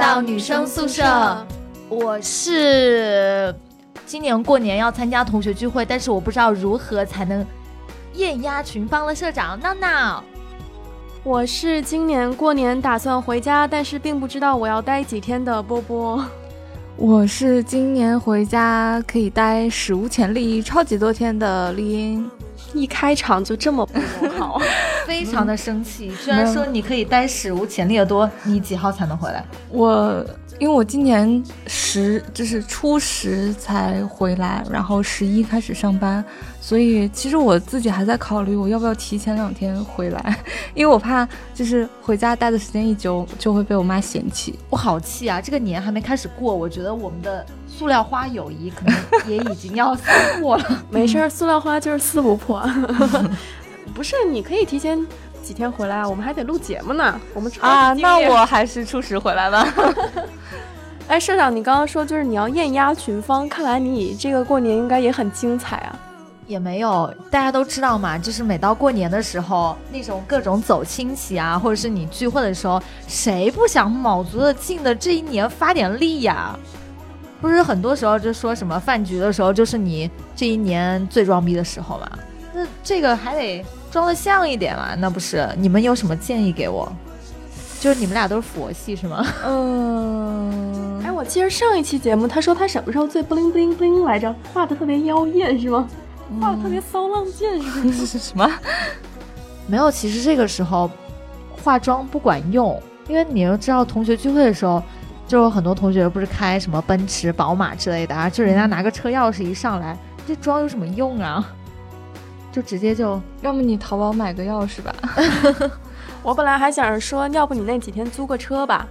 到女生宿舍。我是今年过年要参加同学聚会，但是我不知道如何才能艳压群芳的社长闹闹。我是今年过年打算回家，但是并不知道我要待几天的波波。我是今年回家可以待史无前例超级多天的丽英。一开场就这么不友好，非常的生气。居然说你可以待史无前例的多，你几号才能回来？我。因为我今年十就是初十才回来，然后十一开始上班，所以其实我自己还在考虑我要不要提前两天回来，因为我怕就是回家待的时间一久就会被我妈嫌弃。我好气啊！这个年还没开始过，我觉得我们的塑料花友谊可能也已经要撕破了。没事儿，塑料花就是撕不破。不是，你可以提前几天回来啊，我们还得录节目呢。我们啊，那我还是初十回来吧。哎，社长，你刚刚说就是你要艳压群芳，看来你这个过年应该也很精彩啊。也没有，大家都知道嘛，就是每到过年的时候，那种各种走亲戚啊，或者是你聚会的时候，谁不想卯足了劲的这一年发点力呀？不是很多时候就说什么饭局的时候，就是你这一年最装逼的时候嘛？那这个还得装的像一点嘛？那不是？你们有什么建议给我？就是你们俩都是佛系是吗？嗯，哎，我记得上一期节目他说他什么时候最不灵不灵不灵来着？画的特别妖艳是吗？画的特别骚浪贱是不是？什么？没有，其实这个时候化妆不管用，因为你要知道同学聚会的时候，就有很多同学不是开什么奔驰、宝马之类的啊，就人家拿个车钥匙一上来，这妆有什么用啊？就直接就，要么你淘宝买个钥匙吧。我本来还想着说，要不你那几天租个车吧，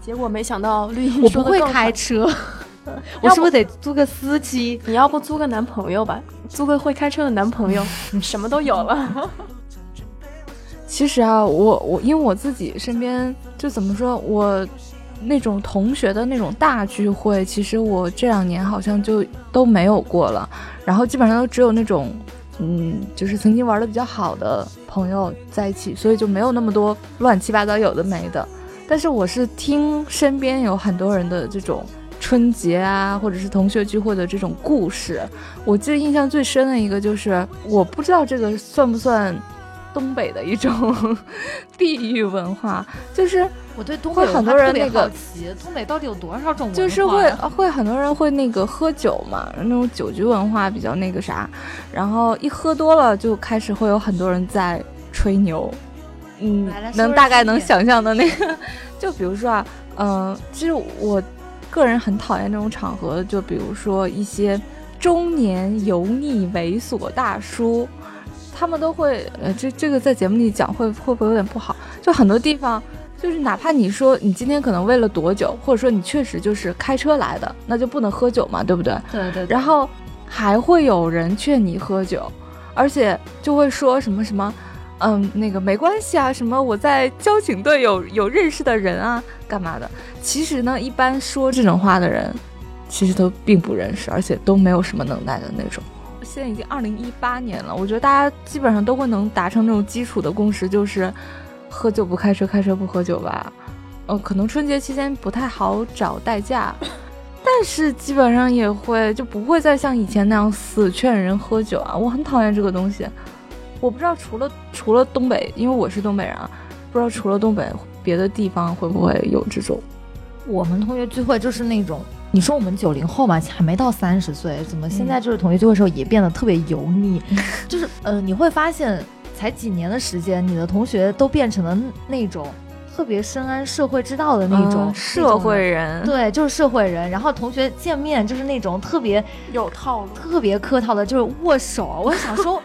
结果没想到绿茵我不会开车，我是不是得租个司机？你要不租个男朋友吧，租个会开车的男朋友，什么都有了。其实啊，我我因为我自己身边就怎么说，我那种同学的那种大聚会，其实我这两年好像就都没有过了，然后基本上都只有那种。嗯，就是曾经玩的比较好的朋友在一起，所以就没有那么多乱七八糟有的没的。但是我是听身边有很多人的这种春节啊，或者是同学聚会的这种故事。我记得印象最深的一个就是，我不知道这个算不算东北的一种 地域文化，就是。我对东北很多人那个，东北到底有多少种？就是会会很多人会那个喝酒嘛，那种酒局文化比较那个啥，然后一喝多了就开始会有很多人在吹牛，嗯，能大概能想象的那个，就比如说啊，嗯，其实我个人很讨厌这种场合，就比如说一些中年油腻猥琐大叔，他们都会，呃，这这个在节目里讲会会不会有点不好？就很多地方。就是哪怕你说你今天可能为了躲酒，或者说你确实就是开车来的，那就不能喝酒嘛，对不对？对对。然后还会有人劝你喝酒，而且就会说什么什么，嗯，那个没关系啊，什么我在交警队有有认识的人啊，干嘛的？其实呢，一般说这种话的人，其实都并不认识，而且都没有什么能耐的那种。现在已经二零一八年了，我觉得大家基本上都会能达成那种基础的共识，就是。喝酒不开车，开车不喝酒吧。呃，可能春节期间不太好找代驾，但是基本上也会就不会再像以前那样死劝人喝酒啊。我很讨厌这个东西。我不知道除了除了东北，因为我是东北人啊，不知道除了东北别的地方会不会有这种。我们同学聚会就是那种，你说我们九零后嘛，还没到三十岁，怎么现在就是同学聚会的时候也变得特别油腻？就是呃，你会发现。才几年的时间，你的同学都变成了那种特别深谙社会之道的那种社会人，对，就是社会人。然后同学见面就是那种特别有套路、特别客套的，就是握手。我想说。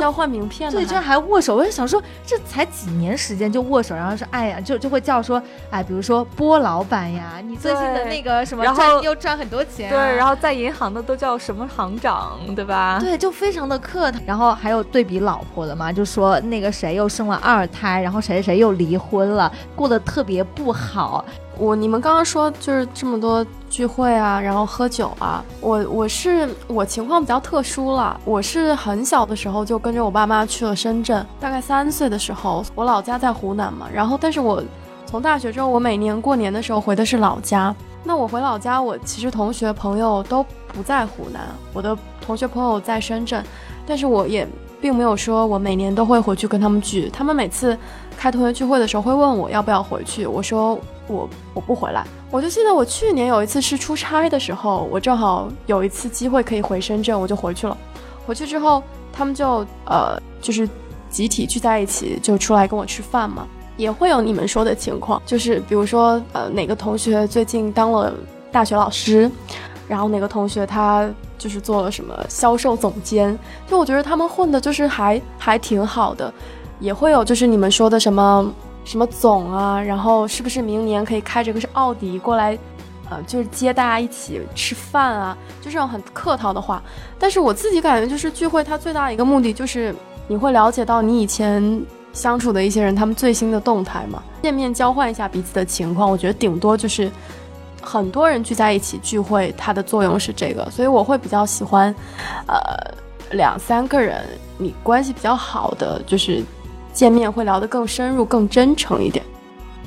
交换名片，对，居然还握手！我就想说，这才几年时间就握手，然后说，哎呀，就就会叫说，哎，比如说波老板呀，你最近的那个什么，然后又赚很多钱，对，然后在银行的都叫什么行长，对吧？对，就非常的客套。然后还有对比老婆的嘛，就说那个谁又生了二胎，然后谁谁谁又离婚了，过得特别不好。我你们刚刚说就是这么多聚会啊，然后喝酒啊，我我是我情况比较特殊了，我是很小的时候就跟着我爸妈去了深圳，大概三岁的时候，我老家在湖南嘛，然后但是我从大学之后，我每年过年的时候回的是老家。那我回老家，我其实同学朋友都不在湖南，我的同学朋友在深圳，但是我也并没有说我每年都会回去跟他们聚。他们每次开同学聚会的时候会问我要不要回去，我说我我不回来。我就记得我去年有一次是出差的时候，我正好有一次机会可以回深圳，我就回去了。回去之后，他们就呃就是集体聚在一起，就出来跟我吃饭嘛。也会有你们说的情况，就是比如说，呃，哪个同学最近当了大学老师，然后哪个同学他就是做了什么销售总监，就我觉得他们混的就是还还挺好的。也会有就是你们说的什么什么总啊，然后是不是明年可以开着个是奥迪过来，呃，就是接大家一起吃饭啊，就这种很客套的话。但是我自己感觉就是聚会它最大的一个目的就是你会了解到你以前。相处的一些人，他们最新的动态嘛，见面交换一下彼此的情况，我觉得顶多就是很多人聚在一起聚会，它的作用是这个，所以我会比较喜欢，呃，两三个人你关系比较好的，就是见面会聊得更深入、更真诚一点。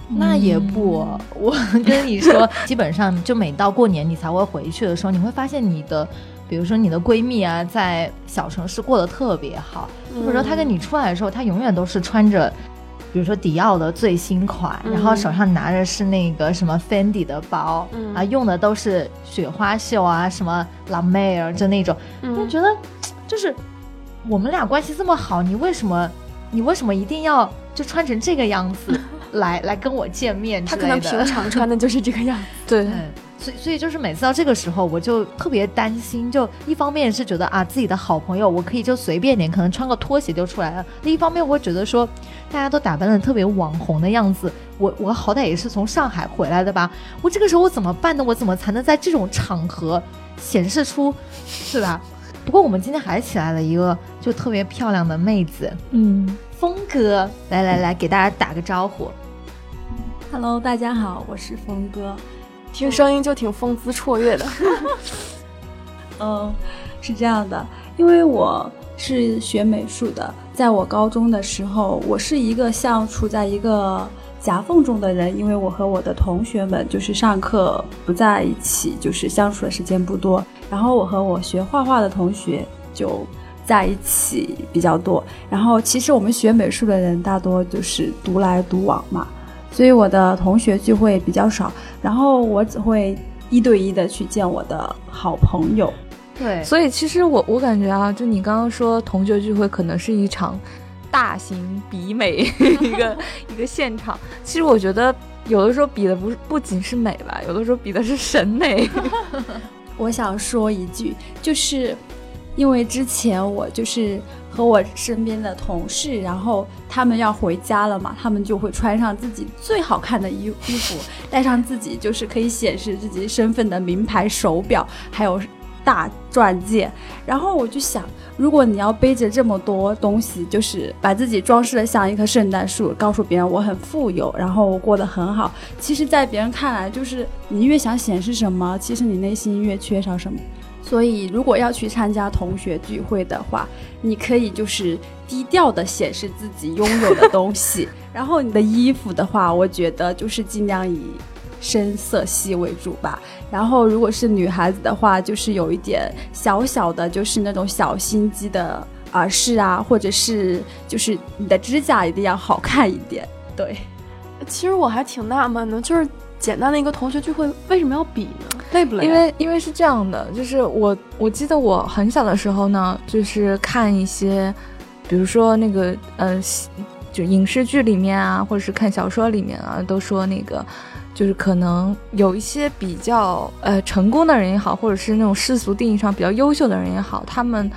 那也不，我 跟你说，基本上就每到过年你才会回去的时候，你会发现你的。比如说你的闺蜜啊，在小城市过得特别好，或者说她跟你出来的时候，她永远都是穿着，比如说迪奥的最新款，然后手上拿着是那个什么 Fendi 的包，啊，用的都是雪花秀啊，什么 La Mer 就那种，就觉得就是我们俩关系这么好，你为什么你为什么一定要就穿成这个样子 来来跟我见面？他可能平常穿的就是这个样子，对。所以，所以就是每次到这个时候，我就特别担心。就一方面是觉得啊，自己的好朋友，我可以就随便点，可能穿个拖鞋就出来了；另一方面，我会觉得说，大家都打扮的特别网红的样子，我我好歹也是从上海回来的吧？我这个时候我怎么办呢？我怎么才能在这种场合显示出，是吧？不过我们今天还起来了一个就特别漂亮的妹子，嗯，峰哥，来来来，给大家打个招呼。Hello，大家好，我是峰哥。听声音就挺风姿绰约的，嗯，是这样的，因为我是学美术的，在我高中的时候，我是一个像处在一个夹缝中的人，因为我和我的同学们就是上课不在一起，就是相处的时间不多，然后我和我学画画的同学就在一起比较多，然后其实我们学美术的人大多就是独来独往嘛。所以我的同学聚会比较少，然后我只会一对一的去见我的好朋友。对，所以其实我我感觉啊，就你刚刚说同学聚会可能是一场大型比美一个 一个现场，其实我觉得有的时候比的不是不仅是美吧，有的时候比的是审美。我想说一句，就是因为之前我就是。和我身边的同事，然后他们要回家了嘛，他们就会穿上自己最好看的衣衣服，带上自己就是可以显示自己身份的名牌手表，还有大钻戒。然后我就想，如果你要背着这么多东西，就是把自己装饰的像一棵圣诞树，告诉别人我很富有，然后我过得很好。其实，在别人看来，就是你越想显示什么，其实你内心越缺少什么。所以，如果要去参加同学聚会的话，你可以就是低调的显示自己拥有的东西。然后，你的衣服的话，我觉得就是尽量以深色系为主吧。然后，如果是女孩子的话，就是有一点小小的，就是那种小心机的耳饰啊，或者是就是你的指甲一定要好看一点。对，其实我还挺纳闷的，就是。简单的一个同学聚会，为什么要比呢？累不累？因为因为是这样的，就是我我记得我很小的时候呢，就是看一些，比如说那个呃，就影视剧里面啊，或者是看小说里面啊，都说那个，就是可能有一些比较呃成功的人也好，或者是那种世俗定义上比较优秀的人也好，他们。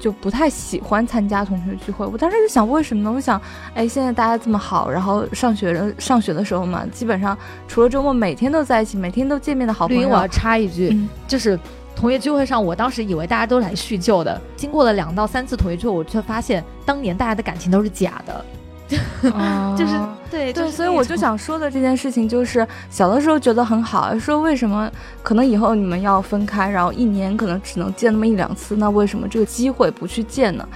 就不太喜欢参加同学聚会，我当时就想为什么呢？我想，哎，现在大家这么好，然后上学的上学的时候嘛，基本上除了周末每天都在一起，每天都见面的好朋友。我要插一句，就是同学聚会上，我当时以为大家都来叙旧的，经过了两到三次同学聚会，我却发现当年大家的感情都是假的。就是对对，所以我就想说的这件事情，就是小的时候觉得很好，说为什么可能以后你们要分开，然后一年可能只能见那么一两次，那为什么这个机会不去见呢？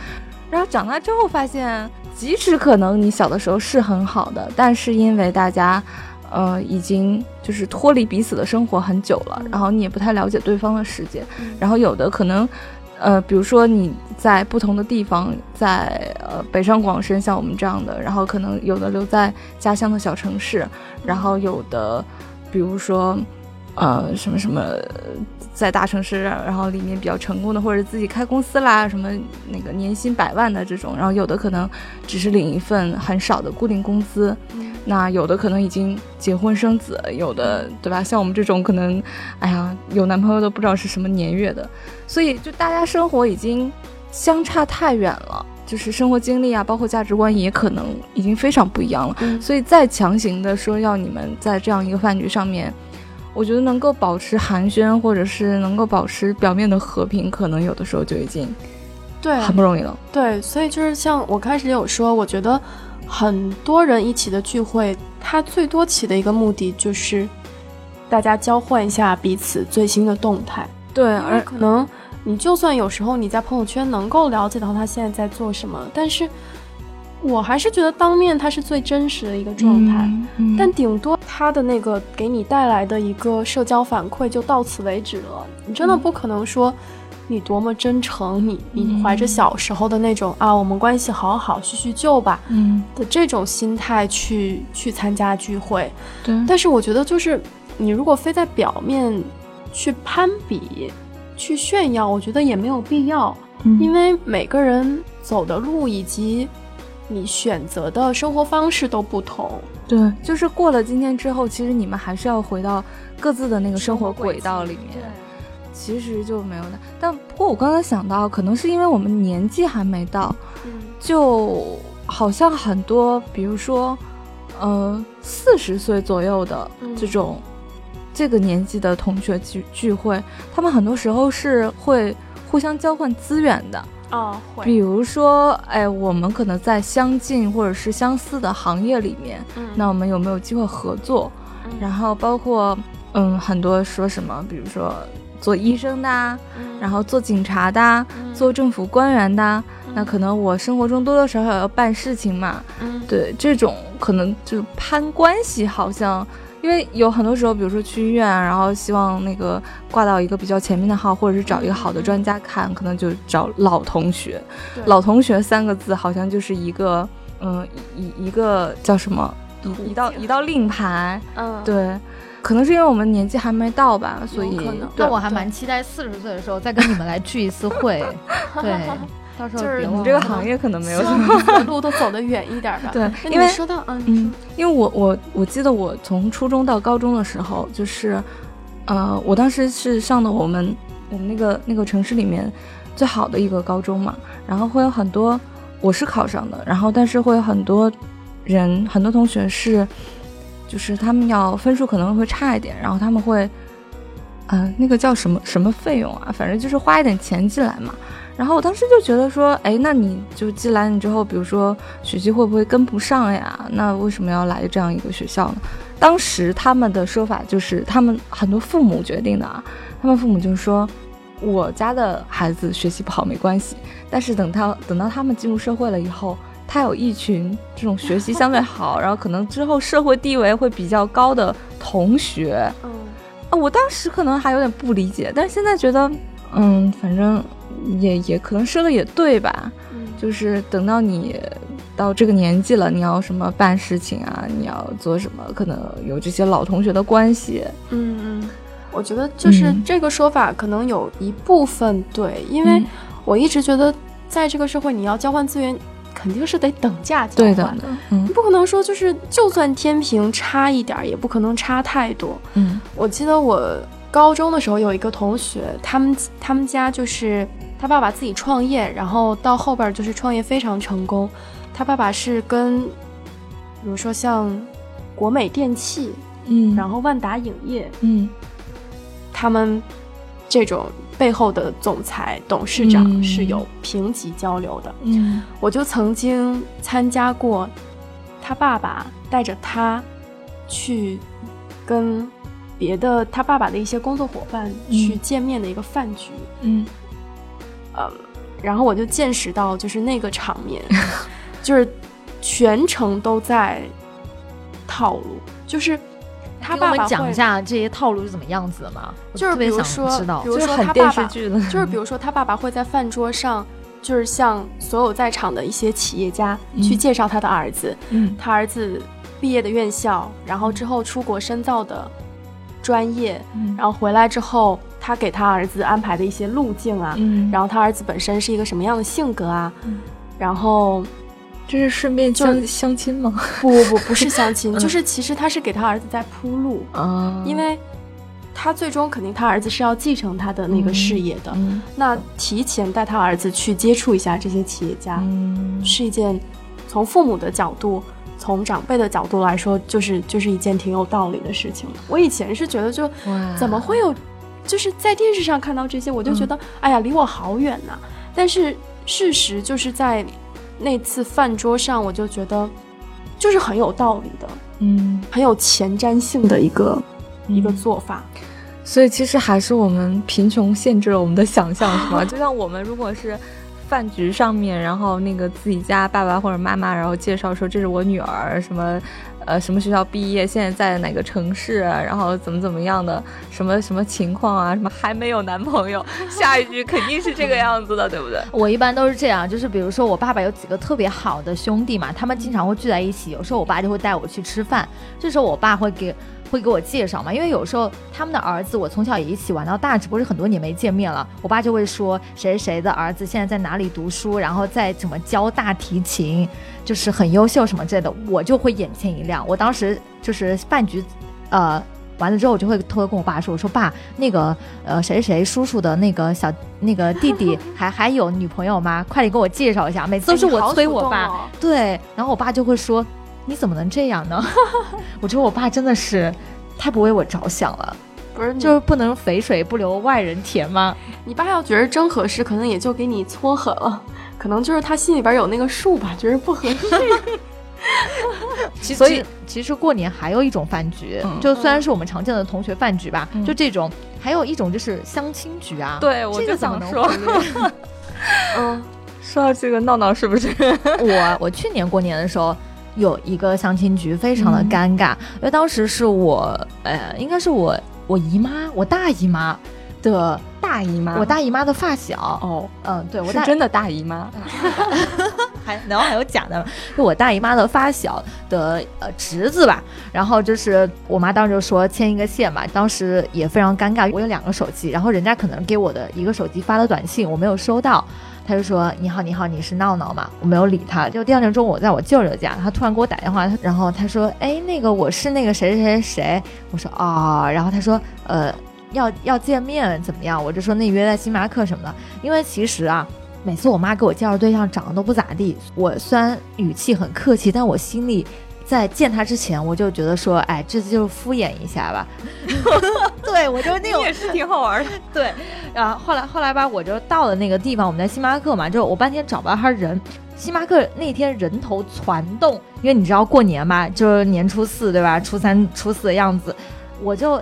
然后长大之后发现，即使可能你小的时候是很好的，但是因为大家呃，已经就是脱离彼此的生活很久了，然后你也不太了解对方的世界，然后有的可能，呃，比如说你在不同的地方，在呃北上广深像我们这样的，然后可能有的留在家乡的小城市，然后有的，比如说，呃，什么什么。在大城市，然后里面比较成功的，或者自己开公司啦，什么那个年薪百万的这种，然后有的可能只是领一份很少的固定工资，那有的可能已经结婚生子，有的对吧？像我们这种可能，哎呀，有男朋友都不知道是什么年月的，所以就大家生活已经相差太远了，就是生活经历啊，包括价值观也可能已经非常不一样了，所以再强行的说要你们在这样一个饭局上面。我觉得能够保持寒暄，或者是能够保持表面的和平，可能有的时候就已经对很不容易了。对，所以就是像我开始有说，我觉得很多人一起的聚会，它最多起的一个目的就是大家交换一下彼此最新的动态。对，而可能你就算有时候你在朋友圈能够了解到他现在在做什么，但是。我还是觉得当面他是最真实的一个状态，但顶多他的那个给你带来的一个社交反馈就到此为止了。你真的不可能说你多么真诚，你你怀着小时候的那种啊，我们关系好好叙叙旧吧，嗯的这种心态去去参加聚会。对，但是我觉得就是你如果非在表面去攀比、去炫耀，我觉得也没有必要，嗯因为每个人走的路以及。你选择的生活方式都不同，对，就是过了今天之后，其实你们还是要回到各自的那个生活轨道里面，其实就没有的。但不过我刚才想到，可能是因为我们年纪还没到，就好像很多，比如说，呃，四十岁左右的这种这个年纪的同学聚聚会，他们很多时候是会互相交换资源的。哦，会比如说，哎，我们可能在相近或者是相似的行业里面，那我们有没有机会合作？然后包括，嗯，很多说什么，比如说做医生的，然后做警察的，做政府官员的，那可能我生活中多多少少要办事情嘛，对，这种可能就攀关系，好像。因为有很多时候，比如说去医院，然后希望那个挂到一个比较前面的号，或者是找一个好的专家看，可能就找老同学。老同学三个字好像就是一个，嗯，一一个叫什么，一一道一道令牌。嗯，对，可能是因为我们年纪还没到吧，所以。那我还蛮期待四十岁的时候再跟你们来聚一次会。对。到时候就是你这个行业可能没有什么路都走得远一点吧。对，因为说到嗯，因为我我我记得我从初中到高中的时候，就是，呃，我当时是上的我们我们那个那个城市里面最好的一个高中嘛，然后会有很多我是考上的，然后但是会有很多人很多同学是，就是他们要分数可能会差一点，然后他们会，呃，那个叫什么什么费用啊，反正就是花一点钱进来嘛。然后我当时就觉得说，哎，那你就进来你之后，比如说学习会不会跟不上呀？那为什么要来这样一个学校呢？当时他们的说法就是，他们很多父母决定的啊。他们父母就说，我家的孩子学习不好没关系，但是等他等到他们进入社会了以后，他有一群这种学习 相对好，然后可能之后社会地位会比较高的同学。嗯，啊，我当时可能还有点不理解，但是现在觉得，嗯，反正。也也可能说的也对吧，就是等到你到这个年纪了，你要什么办事情啊，你要做什么，可能有这些老同学的关系。嗯嗯，我觉得就是这个说法可能有一部分对，因为我一直觉得在这个社会，你要交换资源，肯定是得等价交换的，你不可能说就是就算天平差一点，也不可能差太多。嗯，我记得我高中的时候有一个同学，他们他们家就是。他爸爸自己创业，然后到后边就是创业非常成功。他爸爸是跟，比如说像国美电器，嗯，然后万达影业，嗯，他们这种背后的总裁、董事长是有平级交流的。嗯，我就曾经参加过他爸爸带着他去跟别的他爸爸的一些工作伙伴去见面的一个饭局。嗯。嗯，然后我就见识到，就是那个场面，就是全程都在套路，就是他给我们讲一下这些套路是怎么样子的吗？就是特别想比如说知道比。如就是说很电视他爸爸就是比如说，他爸爸会在饭桌上，就是向所有在场的一些企业家嗯去介绍他的儿子，嗯他儿子毕业的院校，然后之后出国深造的专业，嗯然后回来之后，他给他儿子安排的一些路径啊，嗯，然后他儿子本身是一个什么样的性格啊，嗯然后这是顺便就相相亲吗？不不不不是相亲，嗯就是其实他是给他儿子在铺路，啊因为他最终肯定他儿子是要继承他的那个事业的，嗯那提前带他儿子去接触一下这些企业家，嗯是一件从父母的角度。从长辈的角度来说，就是就是一件挺有道理的事情。我以前是觉得就哇怎么会有，就是在电视上看到这些，我就觉得、哎呀离我好远呐、但是事实就是在那次饭桌上，我就觉得就是很有道理的，嗯很有前瞻性的一个、一个做法。所以其实还是我们贫穷限制了我们的想象，是吗？就像我们如果是饭局上面，然后那个自己家爸爸或者妈妈，然后介绍说这是我女儿，什么呃什么学校毕业，现在在哪个城市，然后怎么怎么样的，什么什么情况啊，什么还没有男朋友，下一句肯定是这个样子的，对不对？我一般都是这样，就是比如说我爸爸有几个特别好的兄弟嘛，他们经常会聚在一起，有时候我爸就会带我去吃饭，这时候我爸会给会给我介绍嘛，因为有时候他们的儿子我从小也一起玩到大，只不过是很多年没见面了，我爸就会说谁谁谁的儿子现在在哪里读书，然后在怎么教大提琴，就是很优秀什么之类的，我就会眼前一亮。我当时就是饭局，呃。完了之后，我就会偷偷跟我爸说：“我说爸，那个呃谁谁谁叔叔的那个小那个弟弟还还有女朋友吗？快点给我介绍一下。”每次都是我催我爸，对，然后我爸就会说：“你怎么能这样呢？” 我觉得我爸真的是太不为我着想了，不是，就就是不能肥水不流外人田吗？你爸要觉得真合适，可能也就给你撮合了，可能就是他心里边有那个数吧，觉得不合适。其所以其实过年还有一种饭局，嗯就虽然是我们常见的同学饭局吧，嗯就这种，还有一种就是相亲局啊。对，我就想说，嗯，说到这个闹闹是不是？我我去年过年的时候有一个相亲局，非常的嗯。尴尬，因为当时是我呃，应该是我我姨妈，我大姨妈的大姨妈，我大姨妈的发小，哦，嗯，对我是真的大姨妈，还然后还有假的，就我大姨妈的发小的呃侄子吧，然后就是我妈当时就说牵一个线嘛，当时也非常尴尬，我有两个手机，然后人家可能给我的一个手机发了短信，我没有收到。他就说：“你好，你好，你是闹闹吗？”我没有理他。就第二天中午，在我舅舅家，他突然给我打电话，然后他说：“哎，那个我是那个谁谁谁谁。”我说：“啊、然后他说：“呃，要要见面怎么样？”我就说：“那约在星巴克什么的。”因为其实啊，每次我妈给我介绍对象长得都不咋地，我虽然语气很客气，但我心里在见他之前，我就觉得说，哎，这次就是敷衍一下吧。对，我就那种也是挺好玩的。对，然后后来后来吧，我就到了那个地方，我们在星巴克嘛，就我半天找不到他人。星巴克那天人头攒动，因为你知道过年嘛，就是年初四对吧？初三、初四的样子，我就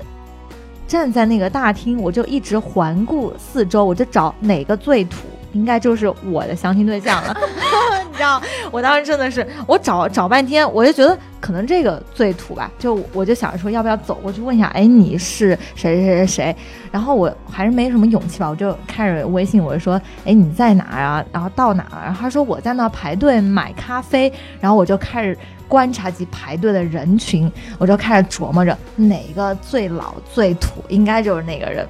站在那个大厅，我就一直环顾四周，我就找哪个最土，应该就是我的相亲对象了。你知道，我当时真的是，我找找半天，我就觉得可能这个最土吧，就我就想着说要不要走过去问一下，哎，你是谁谁谁谁？然后我还是没什么勇气吧，我就开始微信，我就说，哎，你在哪儿啊？然后到哪儿？然后他说我在那排队买咖啡，然后我就开始观察及排队的人群，我就开始琢磨着哪个最老最土，应该就是那个人。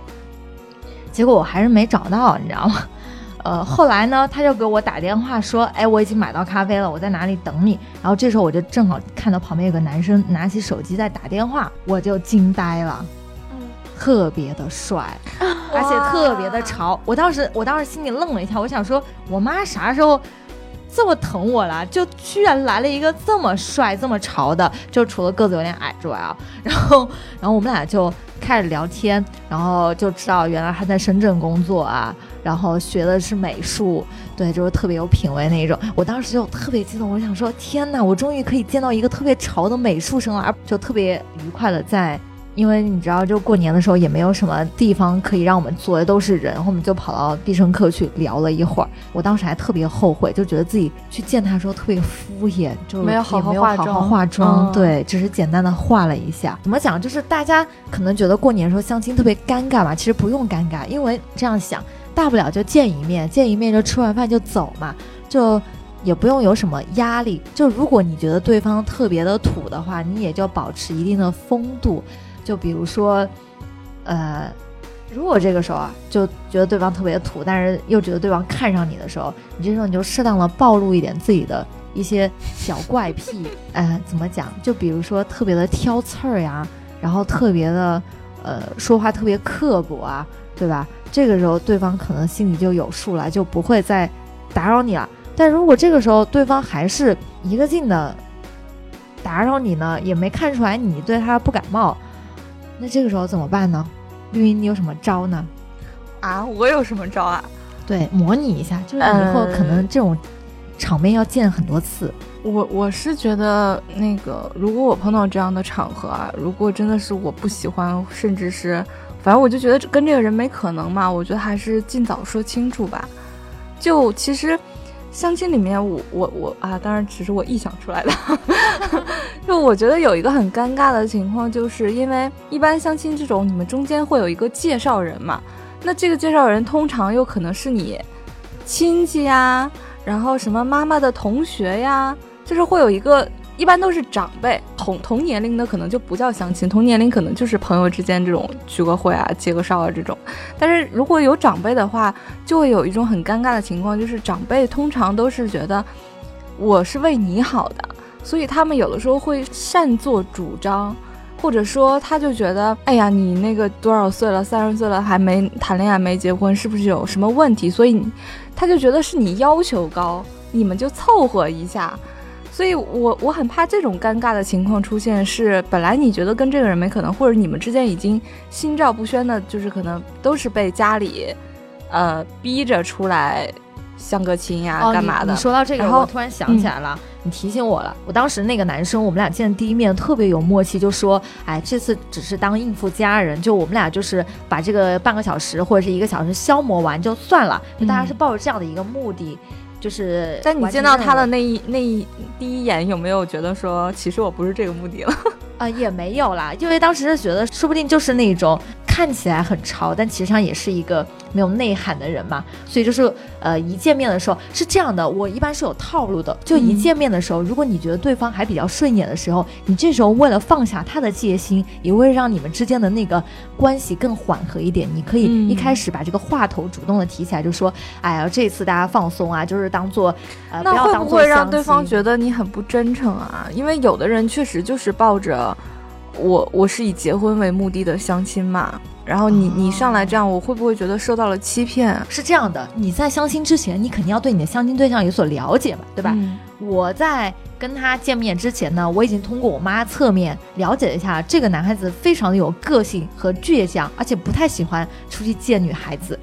结果我还是没找到，你知道吗？呃，后来呢，他就给我打电话说，哎，我已经买到咖啡了，我在哪里等你。然后这时候我就正好看到旁边有个男生拿起手机在打电话，我就惊呆了。特别的帅，而且特别的潮。我当时，我当时心里愣了一下，我想说，我妈啥时候这么疼我了？就居然来了一个这么帅、这么潮的，就除了个子有点矮之外啊。然后，然后我们俩就开始聊天，然后就知道原来他在深圳工作啊，然后学的是美术，对，就是特别有品位那一种。我当时就特别激动，我想说，天哪，我终于可以见到一个特别潮的美术生了，而就特别愉快的在因为你知道，就过年的时候也没有什么地方可以让我们坐，都是人，然后我们就跑到必胜客去聊了一会儿。我当时还特别后悔，就觉得自己去见他的时候特别敷衍，就没有好好化妆化妆，嗯对，只是简单的化了一下。怎么讲？就是大家可能觉得过年的时候相亲特别尴尬嘛，其实不用尴尬，因为这样想，大不了就见一面，见一面就吃完饭就走嘛，就。也不用有什么压力，就如果你觉得对方特别的土的话，你也就保持一定的风度，就比如说，呃，如果这个时候啊，就觉得对方特别土，但是又觉得对方看上你的时候，你这时候你就适当的暴露一点自己的一些小怪癖，呃，怎么讲？就比如说特别的挑刺儿呀，然后特别的呃说话特别刻薄啊，对吧？这个时候对方可能心里就有数了，就不会再打扰你了。但如果这个时候对方还是一个劲的打扰你呢，也没看出来你对他不感冒，那这个时候怎么办呢？绿茵，你有什么招呢？啊，我有什么招啊？对，模拟一下，就是以后可能呃这种场面要见很多次。我我是觉得那个，如果我碰到这样的场合啊，如果真的是我不喜欢，甚至是，反正我就觉得跟这个人没可能嘛，我觉得还是尽早说清楚吧。就其实相亲里面我，我我啊，当然只是我臆想出来的。就我觉得有一个很尴尬的情况，就是因为一般相亲这种，你们中间会有一个介绍人嘛，那这个介绍人通常有可能是你亲戚呀，然后什么妈妈的同学呀，就是会有一个，一般都是长辈，同同年龄的可能就不叫相亲，同年龄可能就是朋友之间这种聚个会啊、接个绍啊这种。但是如果有长辈的话，就会有一种很尴尬的情况，就是长辈通常都是觉得我是为你好的，所以他们有的时候会擅作主张。或者说，他就觉得，哎呀，你那个多少岁了，三十岁了还没谈恋爱、没结婚，是不是有什么问题？所以你，他就觉得是你要求高，你们就凑合一下。所以我我很怕这种尴尬的情况出现，是本来你觉得跟这个人没可能，或者你们之间已经心照不宣的，就是可能都是被家里，呃，逼着出来相个亲呀、哦，干嘛的你？你。说到这个，然后我突然想起来了，你提醒我了。我当时那个男生，我们俩见第一面特别有默契，就说：“哎，这次只是当应付家人，就我们俩就是把这个半个小时或者是一个小时消磨完就算了。”就大家是抱着这样的一个目的，就是。在你见到他的那一那一第一眼，有没有觉得说，其实我不是这个目的了？啊、也没有啦，因为当时是觉得，说不定就是那种看起来很潮，但其实上也是一个没有内涵的人嘛。所以就是呃，一见面的时候是这样的，我一般是有套路的。就一嗯见面的时候，如果你觉得对方还比较顺眼的时候，你这时候为了放下他的戒心，也为了让你们之间的那个关系更缓和一点，你可以嗯一开始把这个话头主动的提起来，就说：“哎呀，这次大家放松啊，就是当做呃，那会不会让对方觉得你很不真诚啊？因为有的人确实就是抱着我我是以结婚为目的的相亲嘛，然后你、你上来这样，我会不会觉得受到了欺骗？是这样的，你在相亲之前，你肯定要对你的相亲对象有所了解嘛，对吧？嗯我在跟他见面之前呢，我已经通过我妈侧面了解了一下，这个男孩子非常的有个性和倔强，而且不太喜欢出去见女孩子，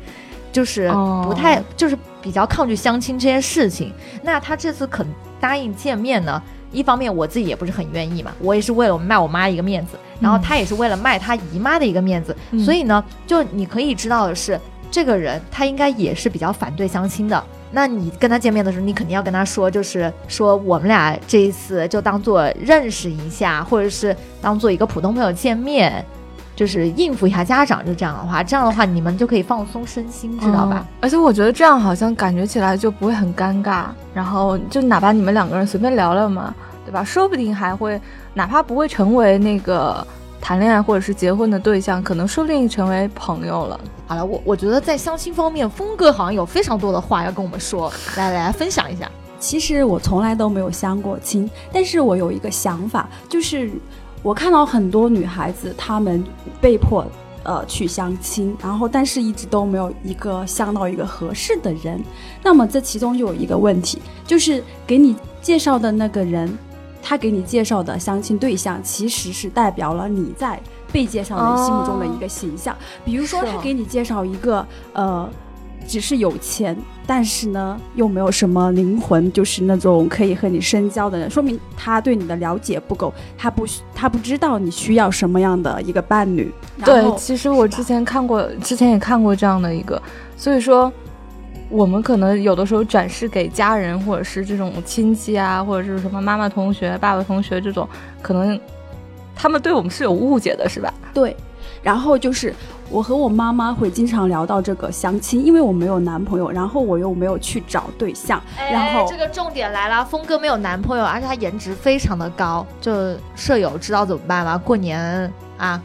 就是哦不太、就是比较抗拒相亲这件事情。那他这次肯答应见面呢，一方面我自己也不是很愿意嘛，我也是为了卖我妈一个面子，然后他也是为了卖他姨妈的一个面子，嗯。所以呢，就你可以知道的是，这个人他应该也是比较反对相亲的。那你跟他见面的时候，你肯定要跟他说，就是说我们俩这一次就当做认识一下，或者是当做一个普通朋友见面，就是应付一下家长。就这样的话，这样的话你们就可以放松身心，知道吧？嗯而且我觉得这样好像感觉起来就不会很尴尬，然后就哪怕你们两个人随便聊聊嘛，对吧？说不定还会，哪怕不会成为那个谈恋爱或者是结婚的对象，可能说不定成为朋友了。好了，我我觉得在相亲方面，峰哥好像有非常多的话要跟我们说，来来来分享一下。其实我从来都没有相过亲，但是我有一个想法，就是我看到很多女孩子她们被迫呃去相亲，然后但是一直都没有一个相到一个合适的人。那么这其中就有一个问题，就是给你介绍的那个人，他给你介绍的相亲对象，其实是代表了你在被介绍人心目中的一个形象。比如说，他给你介绍一个呃。只是有钱，但是呢又没有什么灵魂，就是那种可以和你深交的人，说明他对你的了解不够，他不他不知道你需要什么样的一个伴侣。对，其实我之前看过，之前也看过这样的一个，所以说我们可能有的时候展示给家人或者是这种亲戚啊，或者是什么妈妈同学、爸爸同学这种，可能他们对我们是有误解的，是吧？对。然后就是我和我妈妈会经常聊到这个相亲，因为我没有男朋友，然后我又没有去找对象。然后这个重点来了，峰哥没有男朋友，而且他颜值非常的高，就舍友知道怎么办吗？过年啊。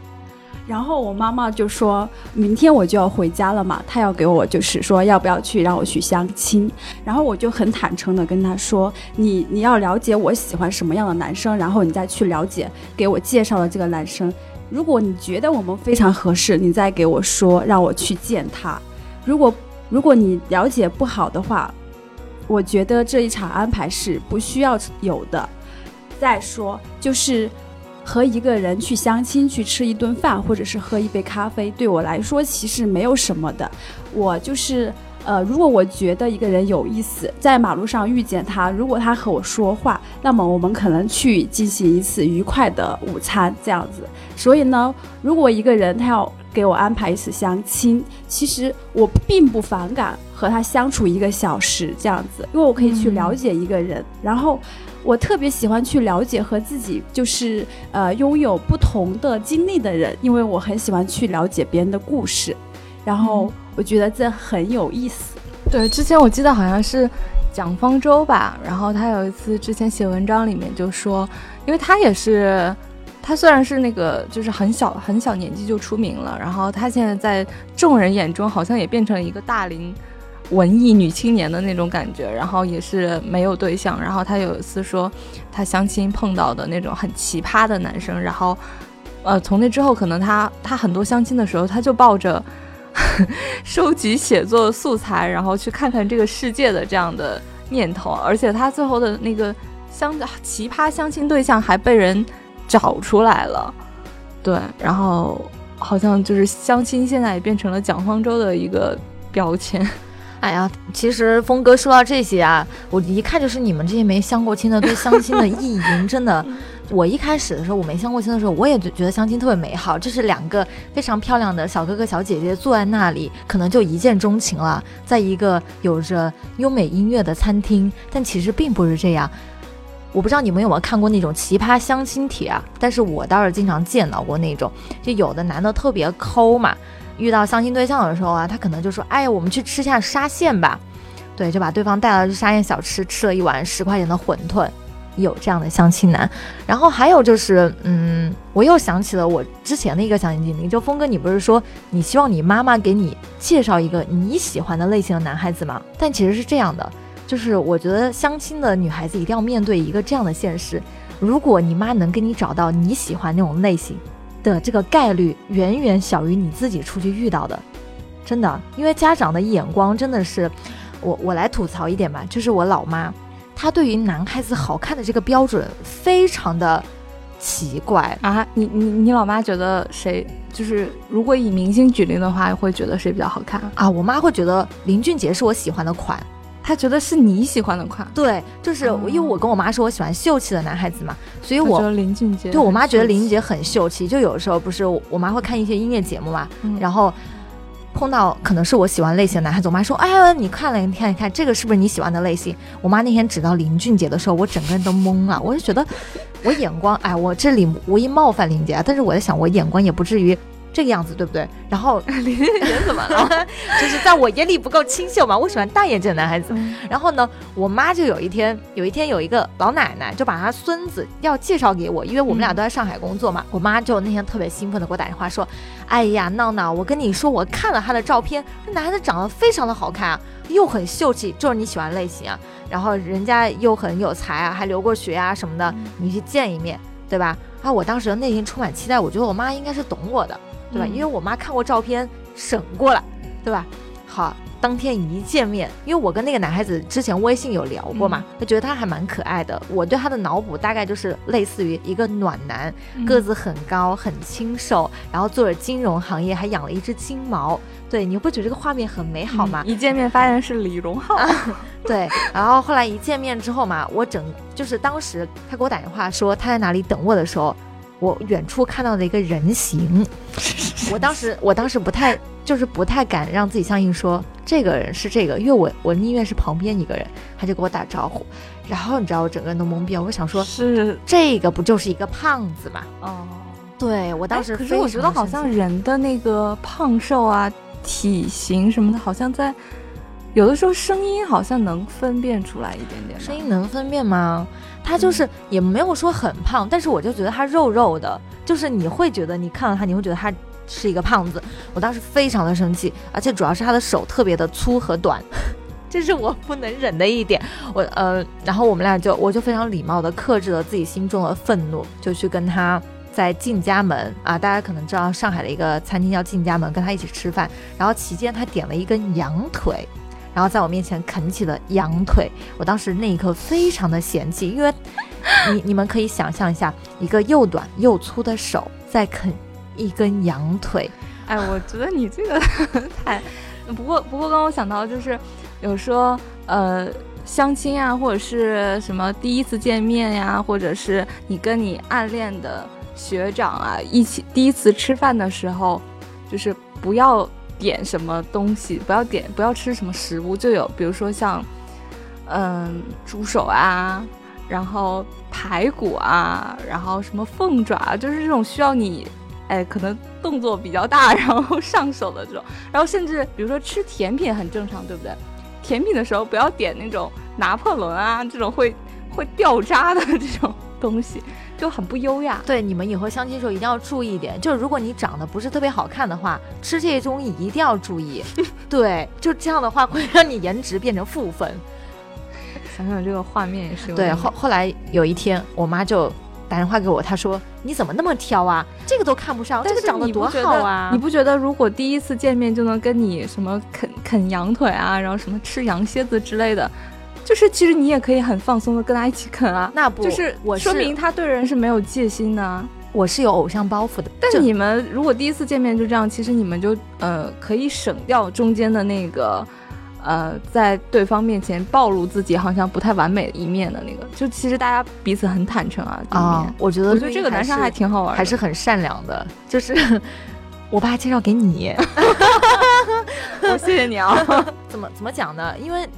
然后我妈妈就说明天我就要回家了嘛，她要给我就是说要不要去让我去相亲。然后我就很坦诚的跟她说，你你要了解我喜欢什么样的男生，然后你再去了解给我介绍的这个男生。如果你觉得我们非常合适，你再给我说，让我去见他。如果如果你了解不好的话，我觉得这一场安排是不需要有的。再说，就是和一个人去相亲，去吃一顿饭，或者是喝一杯咖啡，对我来说其实没有什么的。我就是。呃，如果我觉得一个人有意思，在马路上遇见他，如果他和我说话，那么我们可能去进行一次愉快的午餐，这样子。所以呢，如果一个人他要给我安排一次相亲，其实我并不反感和他相处一个小时这样子，因为我可以去了解一个人。然后，我特别喜欢去了解和自己就是呃拥有不同的经历的人，因为我很喜欢去了解别人的故事，然后。我觉得这很有意思。对，之前我记得好像是蒋方舟吧，然后他有一次之前写文章里面就说，因为他也是，他虽然是那个就是很小很小年纪就出名了，然后他现在在众人眼中好像也变成了一个大龄文艺女青年的那种感觉，然后也是没有对象。然后他有一次说，他相亲碰到的那种很奇葩的男生，然后呃，从那之后可能他他很多相亲的时候，他就抱着。收集写作素材，然后去看看这个世界的这样的念头，而且他最后的那个相奇葩相亲对象还被人找出来了，对，然后好像就是相亲现在也变成了蒋方舟的一个标签。哎呀，其实峰哥说到这些啊，我一看就是你们这些没相过亲的对相亲的意淫真的。我一开始的时候，我没相过亲的时候，我也觉得相亲特别美好，就是两个非常漂亮的小哥哥小姐姐坐在那里，可能就一见钟情了，在一个有着优美音乐的餐厅。但其实并不是这样。我不知道你们有没有看过那种奇葩相亲帖啊？但是我倒是经常见到过那种，就有的男的特别抠嘛，遇到相亲对象的时候啊，他可能就说：“哎呀，我们去吃下沙县吧。”对，就把对方带到去沙县小吃，吃了一碗十块钱的馄饨。有这样的相亲男，然后还有就是，嗯，我又想起了我之前的一个相亲经历。就峰哥，你不是说你希望你妈妈给你介绍一个你喜欢的类型的男孩子吗？但其实是这样的，就是我觉得相亲的女孩子一定要面对一个这样的现实：如果你妈能给你找到你喜欢那种类型的，这个概率远远小于你自己出去遇到的。真的，因为家长的眼光真的是，我我来吐槽一点吧，就是我老妈。他对于男孩子好看的这个标准非常的奇怪啊！你你你老妈觉得谁就是如果以明星举例的话，会觉得谁比较好看啊？我妈会觉得林俊杰是我喜欢的款，她觉得是你喜欢的款。对，就是因为我跟我妈说我喜欢秀气的男孩子嘛，所以我觉得林俊杰对我妈觉得林俊杰很秀气。就有的时候不是我妈会看一些音乐节目嘛，然后。碰到可能是我喜欢类型的男孩子，我妈说：“哎呀，你看了，你看，你看，这个是不是你喜欢的类型？”我妈那天指到林俊杰的时候，我整个人都懵了。我就觉得，我眼光，哎，我这里无意冒犯林杰，但是我在想，我眼光也不至于。这个样子对不对？然后林俊杰怎么了？就是在我眼里不够清秀嘛。我喜欢大眼睛的男孩子。然后呢，我妈就有一天，有一天有一个老奶奶就把她孙子要介绍给我，因为我们俩都在上海工作嘛。我妈就那天特别兴奋的给我打电话说：“哎呀，闹闹，我跟你说，我看了他的照片，这男孩子长得非常的好看啊，又很秀气，就是你喜欢类型啊。然后人家又很有才啊，还留过学啊什么的，你去见一面，对吧？”啊，我当时内心充满期待，我觉得我妈应该是懂我的。对吧？因为我妈看过照片，审过了，对吧？好，当天一见面，因为我跟那个男孩子之前微信有聊过嘛，就觉得他还蛮可爱的。我对他的脑补大概就是类似于一个暖男，个子很高，很清瘦，然后做着金融行业，还养了一只金毛。对，你不觉得这个画面很美好吗？一见面发现是李荣浩。对，然后后来一见面之后嘛，我整就是当时他给我打电话说他在哪里等我的时候，我远处看到的一个人形，我当时我当时不太就是不太敢让自己相信说这个人是这个，因为我我宁愿是旁边一个人，他就给我打招呼，然后你知道我整个人都懵逼了，我想说是这个不就是一个胖子嘛？哦，对我当时可是我觉得好像人的那个胖瘦啊。体型什么的，好像在有的时候声音好像能分辨出来一点点。声音能分辨吗？他就是也没有说很胖，但是我就觉得他肉肉的，就是你会觉得你看到他，你会觉得他是一个胖子。我当时非常的生气，而且主要是他的手特别的粗和短，这是我不能忍的一点。我呃，然后我们俩就我就非常礼貌的克制了自己心中的愤怒，就去跟他。在进家门啊，大家可能知道上海的一个餐厅叫进家门，跟他一起吃饭。然后期间他点了一根羊腿，然后在我面前啃起了羊腿。我当时那一刻非常的嫌弃，因为你 你们可以想象一下，一个又短又粗的手在啃一根羊腿。哎，我觉得你这个 太……不过不过，刚我想到就是有说呃相亲啊，或者是什么第一次见面呀，或者是你跟你暗恋的。学长啊，一起第一次吃饭的时候，就是不要点什么东西，不要点，不要吃什么食物，就有比如说像，嗯，猪手啊，然后排骨啊，然后什么凤爪，就是这种需要你，哎，可能动作比较大，然后上手的这种，然后甚至比如说吃甜品很正常，对不对？甜品的时候不要点那种拿破仑啊，这种会会掉渣的这种东西。就很不优雅。对，你们以后相亲的时候一定要注意一点，就是如果你长得不是特别好看的话，吃这些东西一定要注意。对，就这样的话会让你颜值变成负分。想想这个画面也是。对，后后来有一天，我妈就打电话给我，她说：“你怎么那么挑啊？这个都看不上，这个长得多好啊！你不觉得如果第一次见面就能跟你什么啃啃羊腿啊，然后什么吃羊蝎子之类的？”就是其实你也可以很放松的跟他一起啃啊，那不就是我说明他对人是没有戒心的。我是有偶像包袱的，但是你们如果第一次见面就这样，其实你们就呃可以省掉中间的那个呃在对方面前暴露自己好像不太完美的一面的那个，就其实大家彼此很坦诚啊。啊，我觉得我觉得这个男生还挺好玩，还是很善良的。就是 我爸介绍给你，我谢谢你啊。怎么怎么讲呢？因为。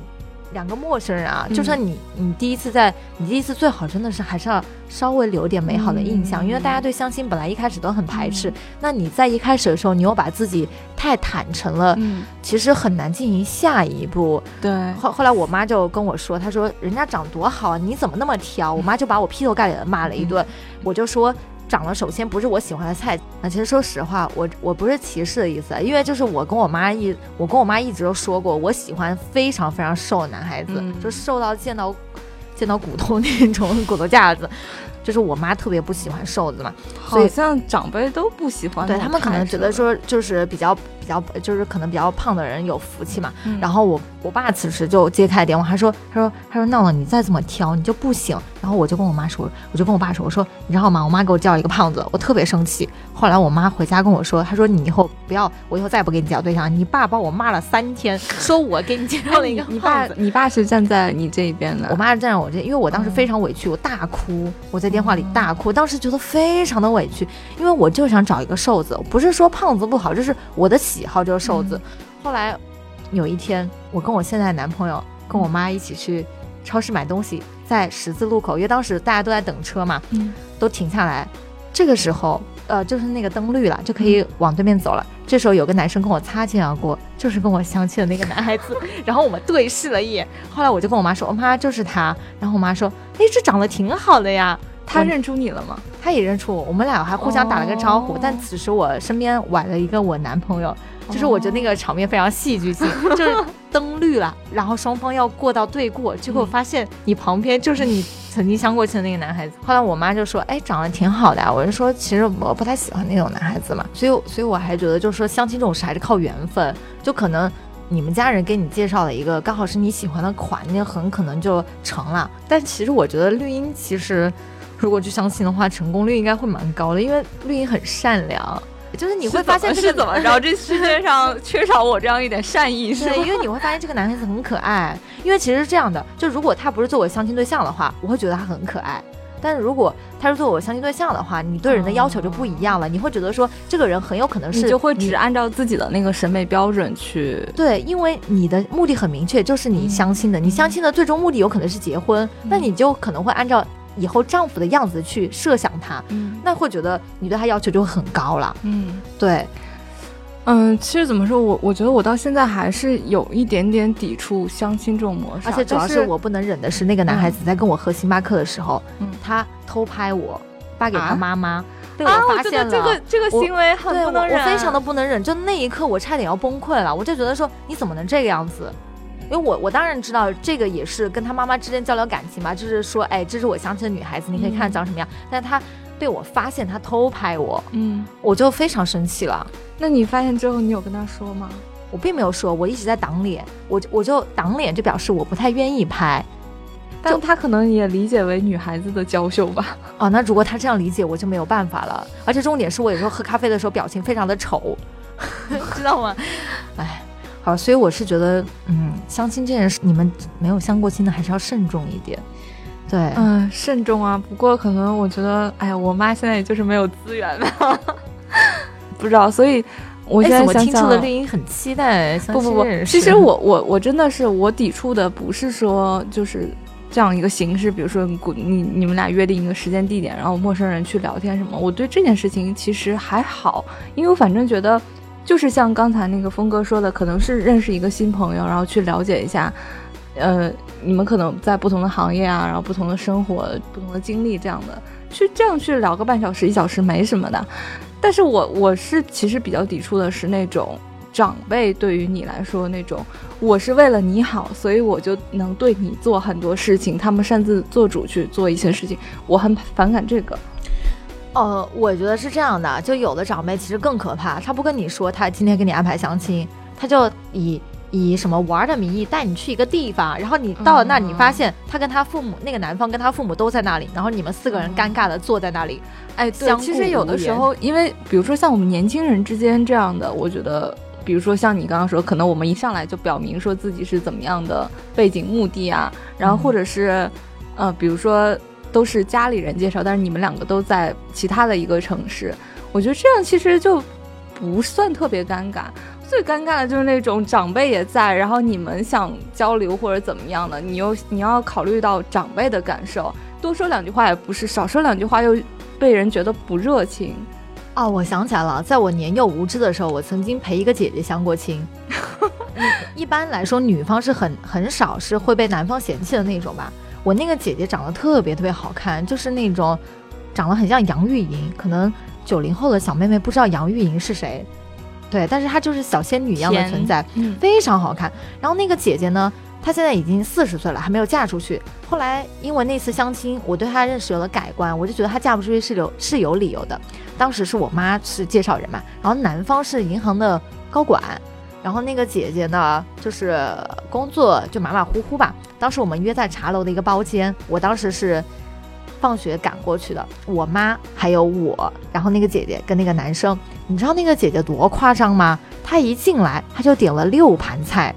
两个陌生人啊，就算你你第一次在你第一次最好真的是还是要稍微留点美好的印象，因为大家对相亲本来一开始都很排斥，那你在一开始的时候你又把自己太坦诚了，其实很难进行下一步。对，后后来我妈就跟我说，她说人家长多好啊，你怎么那么挑？我妈就把我劈头盖脸的骂了一顿，我就说。长得首先不是我喜欢的菜啊，其实说实话，我我不是歧视的意思，因为就是我跟我妈一，我跟我妈一直都说过，我喜欢非常非常瘦的男孩子，就瘦到见到见到骨头那种骨头架子。就是我妈特别不喜欢瘦子嘛，好像长辈都不喜欢。对他们可能觉得说，就是比较比较，就是可能比较胖的人有福气嘛。然后我我爸此时就接开电话，他说他说他说闹闹，你再这么挑，你就不行。然后我就跟我妈说，我就跟我爸说，我说你知道吗？我妈给我叫一个胖子，我特别生气。后来我妈回家跟我说，她说你以后不要，我以后再也不给你介绍对象。你爸把我骂了三天，说我给你介绍了一个你爸，你爸是站在你这一边的，我妈是站在我这，因为我当时非常委屈，我大哭，我在电话里大哭，当时觉得非常的委屈，因为我就想找一个瘦子，不是说胖子不好，就是我的喜好就是瘦子。后来有一天，我跟我现在的男朋友跟我妈一起去超市买东西，在十字路口，因为当时大家都在等车嘛，都停下来，这个时候。呃，就是那个灯绿了，就可以往对面走了。这时候有个男生跟我擦肩而过，就是跟我相亲的那个男孩子。然后我们对视了一眼，后来我就跟我妈说：“我妈就是他。”然后我妈说：“哎，这长得挺好的呀。”他认出你了吗？他也认出我，我们俩还互相打了个招呼。但此时我身边崴了一个我男朋友，就是我觉得那个场面非常戏剧性，就是灯绿了，然后双方要过到对过，结果发现你旁边就是你。曾经相过亲的那个男孩子，后来我妈就说：“哎，长得挺好的。”我就说：“其实我不太喜欢那种男孩子嘛。”所以，所以我还觉得，就是说相亲这种事还是靠缘分。就可能你们家人给你介绍了一个刚好是你喜欢的款，那很可能就成了。但其实我觉得绿茵其实如果去相亲的话，成功率应该会蛮高的，因为绿茵很善良。就是你会发现这个是怎么着？这世界上 缺少我这样一点善意，是对，因为你会发现这个男孩子很可爱。因为其实是这样的，就如果他不是做我相亲对象的话，我会觉得他很可爱。但是如果他是做我相亲对象的话，你对人的要求就不一样了。你会觉得说这个人很有可能是你就会只按照自己的那个审美标准去对，因为你的目的很明确，就是你相亲的。你相亲的最终目的有可能是结婚，那你就可能会按照以后丈夫的样子去设想他，嗯那会觉得你对他要求就会很高了。嗯对，嗯，其实怎么说，我我觉得我到现在还是有一点点抵触相亲这种模式啊，而且主要是我不能忍的是那个男孩子在跟我喝星巴克的时候，嗯他偷拍我，发给他啊妈妈，被我，发现了。这个这个行为很不能忍，我，我非常的不能忍，就那一刻我差点要崩溃了，我就觉得说你怎么能这个样子？因为我我当然知道这个也是跟他妈妈之间交流感情嘛，就是说，哎，这是我相亲的女孩子，你可以看长什么样。但是他被我发现他偷拍我，嗯，我就非常生气了。那你发现之后，你有跟他说吗？我并没有说，我一直在挡脸，我就我就挡脸，就表示我不太愿意拍。但他可能也理解为女孩子的娇羞吧。哦，那如果他这样理解，我就没有办法了。而且重点是我有时候喝咖啡的时候表情非常的丑，知道吗？哎，好，所以我是觉得，嗯，相亲这件事，你们没有相过亲的还是要慎重一点。对，嗯，慎重啊。不过可能我觉得，哎呀，我妈现在也就是没有资源吧，不知道。所以我哎现在听出了想绿茵很期待相不不不亲这件，事其实我我我真的是我抵触的不是说就是这样一个形式，比如说你你你们俩约定一个时间地点，然后陌生人去聊天什么，我对这件事情其实还好，因为我反正觉得就是像刚才那个峰哥说的，可能是认识一个新朋友，然后去了解一下。呃，你们可能在不同的行业啊，然后不同的生活、不同的经历，这样的去这样去聊个半小时、一小时没什么的。但是我我是其实比较抵触的是那种长辈对于你来说那种，我是为了你好，所以我就能对你做很多事情，他们擅自做主去做一些事情，我很反感这个。呃，我觉得是这样的，就有的长辈其实更可怕，他不跟你说他今天给你安排相亲，他就以以什么玩的名义带你去一个地方，然后你到了那你发现他跟他父母那个男方跟他父母都在那里，然后你们四个人尴尬的坐在那里，哎，对其实有的时候，因为比如说像我们年轻人之间这样的，我觉得，比如说像你刚刚说，可能我们一上来就表明说自己是怎么样的背景目的啊，然后或者是，呃，比如说都是家里人介绍，但是你们两个都在其他的一个城市，我觉得这样其实就不算特别尴尬。最尴尬的就是那种长辈也在，然后你们想交流或者怎么样的，你又你要考虑到长辈的感受，多说两句话也不是，少说两句话又被人觉得不热情。哦，我想起来了，在我年幼无知的时候，我曾经陪一个姐姐相过亲。嗯 一般来说，女方是很很少是会被男方嫌弃的那种吧。我那个姐姐长得特别特别好看，就是那种长得很像杨钰莹，可能九零后的小妹妹不知道杨钰莹是谁，对，但是她就是小仙女一样的存在，嗯非常好看。然后那个姐姐呢，她现在已经四十岁了，还没有嫁出去。后来因为那次相亲，我对她认识有了改观，我就觉得她嫁不出去是有是有理由的。当时是我妈是介绍人嘛，然后男方是银行的高管，然后那个姐姐呢就是工作就马马虎虎吧。当时我们约在茶楼的一个包间，我当时是放学赶过去的，我妈还有我，然后那个姐姐跟那个男生，你知道那个姐姐多夸张吗？她一进来，她就点了六盘菜，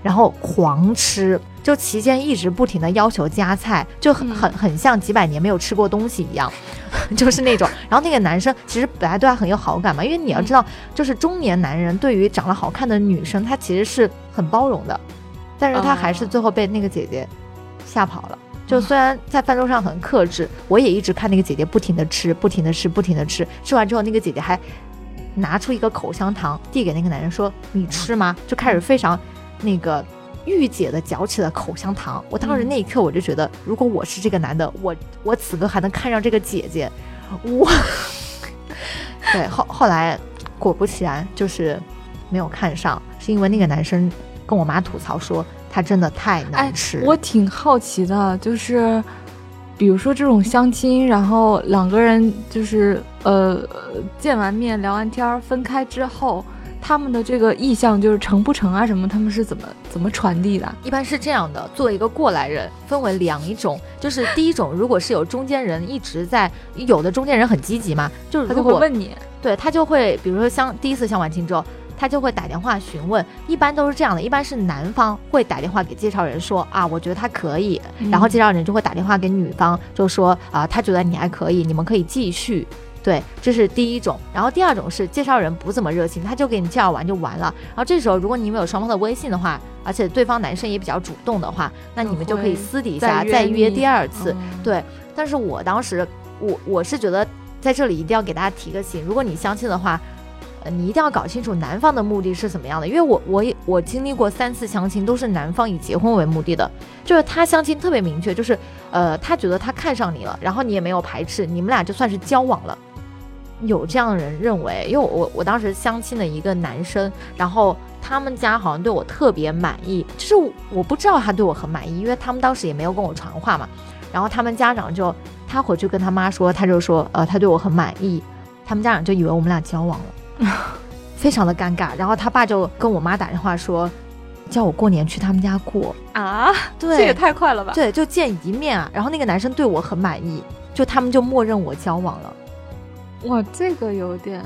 然后狂吃，就期间一直不停的要求加菜，就很嗯很很像几百年没有吃过东西一样，就是那种。然后那个男生其实本来对他很有好感嘛，因为你要知道，就是中年男人对于长得好看的女生，他其实是很包容的，但是他还是哦最后被那个姐姐吓跑了。就虽然在饭桌上很克制，我也一直看那个姐姐不停的吃，不停的吃，不停的吃。吃完之后，那个姐姐还拿出一个口香糖递给那个男人说：“你吃吗？”就开始非常那个御姐的嚼起了口香糖。我当时那一刻我就觉得，如果我是这个男的，我我此刻还能看上这个姐姐，我 对后后来果不其然就是没有看上，是因为那个男生跟我妈吐槽说他真的太难吃。我挺好奇的，就是比如说这种相亲，然后两个人就是呃见完面聊完天儿分开之后，他们的这个意向就是成不成啊什么，他们是怎么怎么传递的？一般是这样的，作为一个过来人，分为两种，就是第一种，如果是有中间人一直在，有的中间人很积极嘛，就是他如果就会问你，对他就会，比如说相第一次相完亲之后，他就会打电话询问，一般都是这样的，一般是男方会打电话给介绍人说啊，我觉得他可以，然后介绍人就会打电话给女方，就说啊，他觉得你还可以，你们可以继续。对，这是第一种。然后第二种是介绍人不怎么热情，他就给你介绍完就完了。然后这时候如果你们有双方的微信的话，而且对方男生也比较主动的话，那你们就可以私底下再约第二次。对，但是我当时我我是觉得在这里一定要给大家提个醒，如果你相亲的话。呃，你一定要搞清楚男方的目的是怎么样的，因为我我也我经历过三次相亲，都是男方以结婚为目的的，就是他相亲特别明确，就是呃，他觉得他看上你了，然后你也没有排斥，你们俩就算是交往了。有这样的人认为，因为我我当时相亲的一个男生，然后他们家好像对我特别满意，就是我不知道他对我很满意，因为他们当时也没有跟我传话嘛，然后他们家长就他回去跟他妈说，他就说呃他对我很满意，他们家长就以为我们俩交往了，非常的尴尬，然后他爸就跟我妈打电话说，叫我过年去他们家过，啊，对，这也太快了吧？对，就见一面啊，然后那个男生对我很满意，就他们就默认我交往了。哇，这个有点，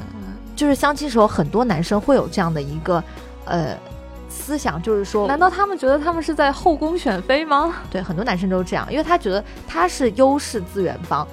就是相亲时候，很多男生会有这样的一个呃思想，就是说，难道他们觉得他们是在后宫选妃吗？对，很多男生都是这样，因为他觉得他是优势资源方，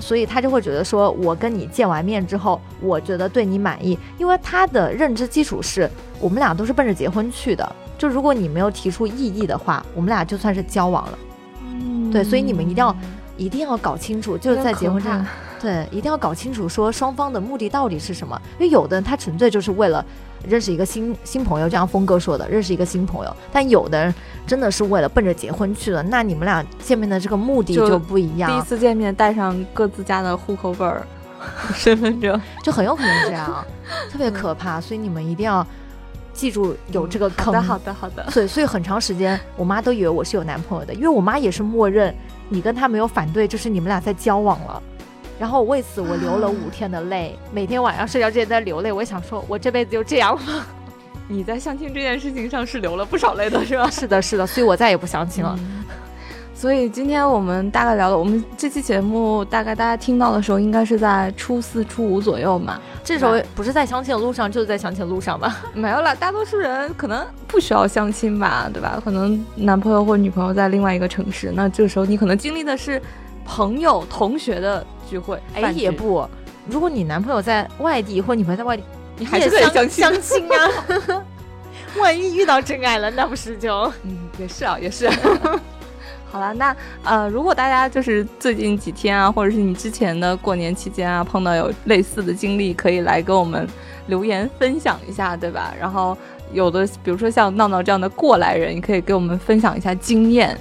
所以他就会觉得说，我跟你见完面之后，我觉得对你满意，因为他的认知基础是我们俩都是奔着结婚去的，就如果你没有提出异议的话，我们俩就算是交往了。嗯对，所以你们一定要一定要搞清楚，就是在结婚这这样。对，一定要搞清楚说双方的目的到底是什么，因为有的人他纯粹就是为了认识一个新新朋友，就像峰哥说的，认识一个新朋友，但有的人真的是为了奔着结婚去的，那你们俩见面的这个目的就就不一样第一，次见面带上各自家的户口本儿、身份证，就很有可能这样，特别可怕，所以你们一定要记住有这个坑。好的，好的，好的。所以所以很长时间，我妈都以为我是有男朋友的，因为我妈也是默认你跟他没有反对，就是你们俩在交往了。然后为此我流了五天的泪，每天晚上睡觉之前在流泪。我也想说，我这辈子就这样了？你在相亲这件事情上是流了不少泪的，是吧？是的，是的，所以我再也不相亲了。嗯所以今天我们大概聊了，我们这期节目大概大家听到的时候，应该是在初四、初五左右嘛。这时候不是在相亲的路上，就是在相亲的路上吧？没有啦，大多数人可能不需要相亲吧，对吧？可能男朋友或女朋友在另外一个城市，那这个时候你可能经历的是朋友、同学的聚会。哎，也，不，如果你男朋友在外地或女朋友在外地，你还是可以相亲。相亲啊。万一遇到真爱了，那不是就嗯，也是啊，也是。好了，那呃，如果大家就是最近几天啊，或者是你之前的过年期间啊，碰到有类似的经历，可以来跟我们留言分享一下，对吧？然后有的，比如说像闹闹这样的过来人，你可以给我们分享一下经验，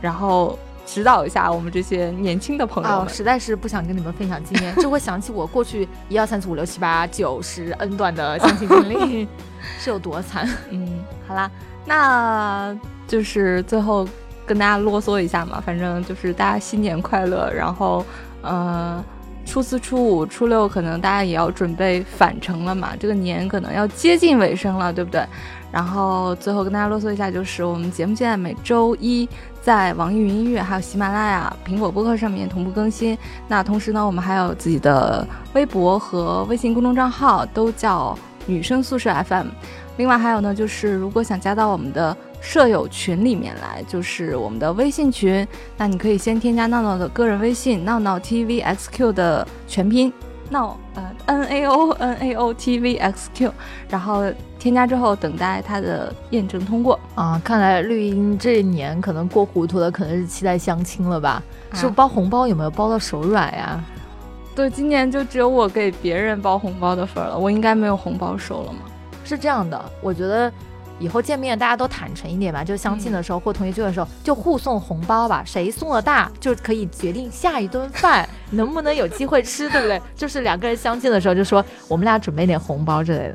然后指导一下我们这些年轻的朋友。实在是不想跟你们分享经验，这会想起我过去一二三四五六七八九十 n 段的相亲经历 是有多惨。嗯，好啦，那就是最后跟大家啰嗦一下嘛，反正就是大家新年快乐，然后呃，初四、初五、初六可能大家也要准备返程了嘛，这个年可能要接近尾声了，对不对？然后最后跟大家啰嗦一下，就是我们节目现在每周一在网易云音乐、还有喜马拉雅、苹果播客上面同步更新。那同时呢，我们还有自己的微博和微信公众账号，都叫女生宿舍 FM。另外还有呢，就是如果想加到我们的舍友群里面来，就是我们的微信群，那你可以先添加闹闹的个人微信闹闹 TVXQ 的全拼闹呃 N A O N A O T V X Q，然后添加之后等待它的验证通过。啊，看来绿茵这一年可能过糊涂了，可能是期待相亲了吧？是不是包红包有没有包到手软呀？对，今年就只有我给别人包红包的份儿了，我应该没有红包收了吗？是这样的，我觉得以后见面大家都坦诚一点吧，就相亲的时候、或同学聚会的时候就互送红包吧，谁送的大就可以决定下一顿饭 能不能有机会吃，对不对？就是两个人相亲的时候就说我们俩准备点红包之类的。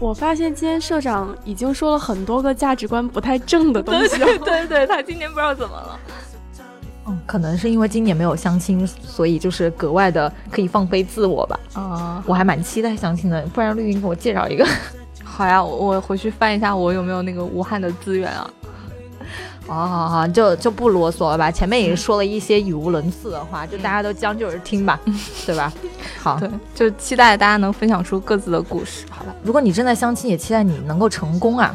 我发现今天社长已经说了很多个价值观不太正的东西了。对对，他今年不知道怎么了。嗯，可能是因为今年没有相亲，所以就是格外的可以放飞自我吧。啊、我还蛮期待相亲的，不然绿云给我介绍一个。好呀，我我回去翻一下我有没有那个武汉的资源啊。好好好，就就不啰嗦了吧。前面已经说了一些语无伦次的话，就大家都将就着听吧，对吧？好，对，就期待大家能分享出各自的故事。好吧，如果你正在相亲，也期待你能够成功啊，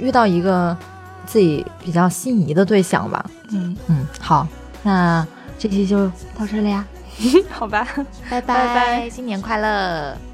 遇到一个自己比较心仪的对象吧。嗯，嗯，好，那这期就到这里呀，好吧。拜拜拜新年快乐。